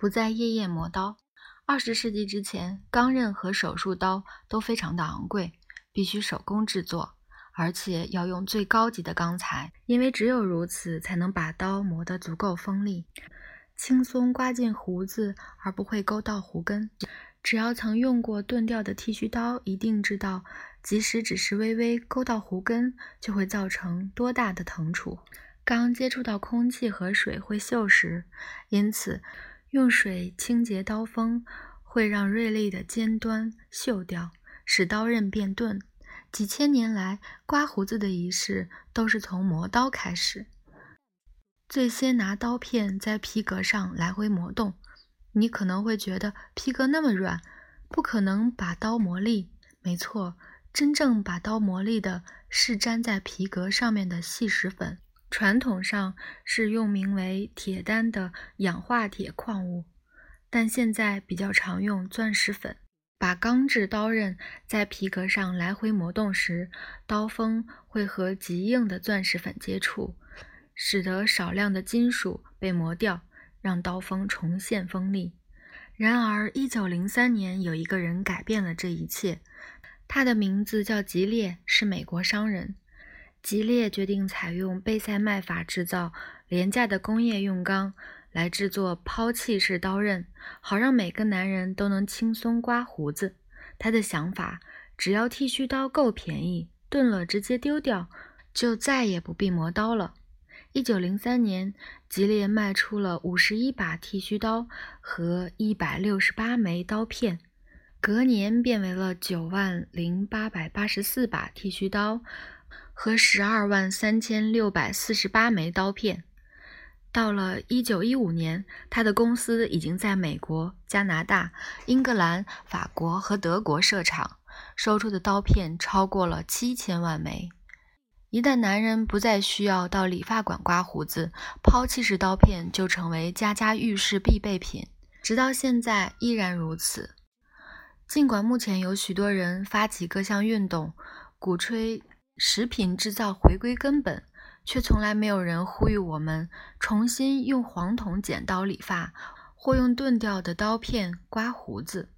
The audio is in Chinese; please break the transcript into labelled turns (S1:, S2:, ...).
S1: 不再夜夜磨刀。二十世纪之前，钢刃和手术刀都非常的昂贵，必须手工制作，而且要用最高级的钢材，因为只有如此才能把刀磨得足够锋利，轻松刮进胡子而不会勾到胡根。只要曾用过钝掉的剃须刀，一定知道，即使只是微微勾到胡根，就会造成多大的疼楚。刚接触到空气和水会锈蚀，因此用水清洁刀锋会让锐利的尖端锈掉，使刀刃变钝。几千年来，刮胡子的仪式都是从磨刀开始。最先拿刀片在皮革上来回磨动。你可能会觉得皮革那么软，不可能把刀磨利。没错，真正把刀磨利的是粘在皮革上面的细石粉。传统上是用名为铁丹的氧化铁矿物，但现在比较常用钻石粉。把钢制刀刃在皮革上来回磨动时，刀锋会和极硬的钻石粉接触，使得少量的金属被磨掉。让刀锋重现锋利。然而，一九零三年，有一个人改变了这一切。他的名字叫吉列，是美国商人。吉列决定采用贝塞麦法制造廉价的工业用钢来制作抛弃式刀刃，好让每个男人都能轻松刮胡子。他的想法：只要剃须刀够便宜，钝了直接丢掉，就再也不必磨刀了。一九零三年，吉列卖出了五十一把剃须刀和一百六十八枚刀片，隔年变为了九万零八百八十四把剃须刀和十二万三千六百四十八枚刀片。到了一九一五年，他的公司已经在美国、加拿大、英格兰、法国和德国设厂，收出的刀片超过了七千万枚。一旦男人不再需要到理发馆刮胡子，抛弃式刀片就成为家家浴室必备品，直到现在依然如此。尽管目前有许多人发起各项运动，鼓吹食品制造回归根本，却从来没有人呼吁我们重新用黄铜剪刀理发，或用钝掉的刀片刮胡子。